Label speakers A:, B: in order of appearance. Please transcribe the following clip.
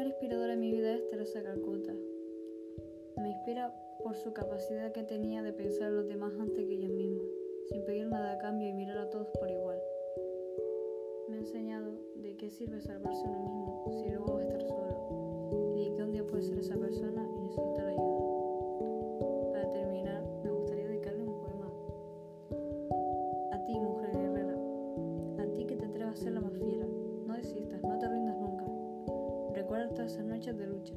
A: mujer inspiradora en mi vida es Teresa Calcuta. Me inspira por su capacidad que tenía de pensar a los demás antes que ellos mismos, sin pedir nada a cambio y mirar a todos por igual. Me ha enseñado de qué sirve salvarse uno mismo si luego va a estar solo, y de que un día puede ser esa persona y necesitar ayuda. hasta esas noches de lucha.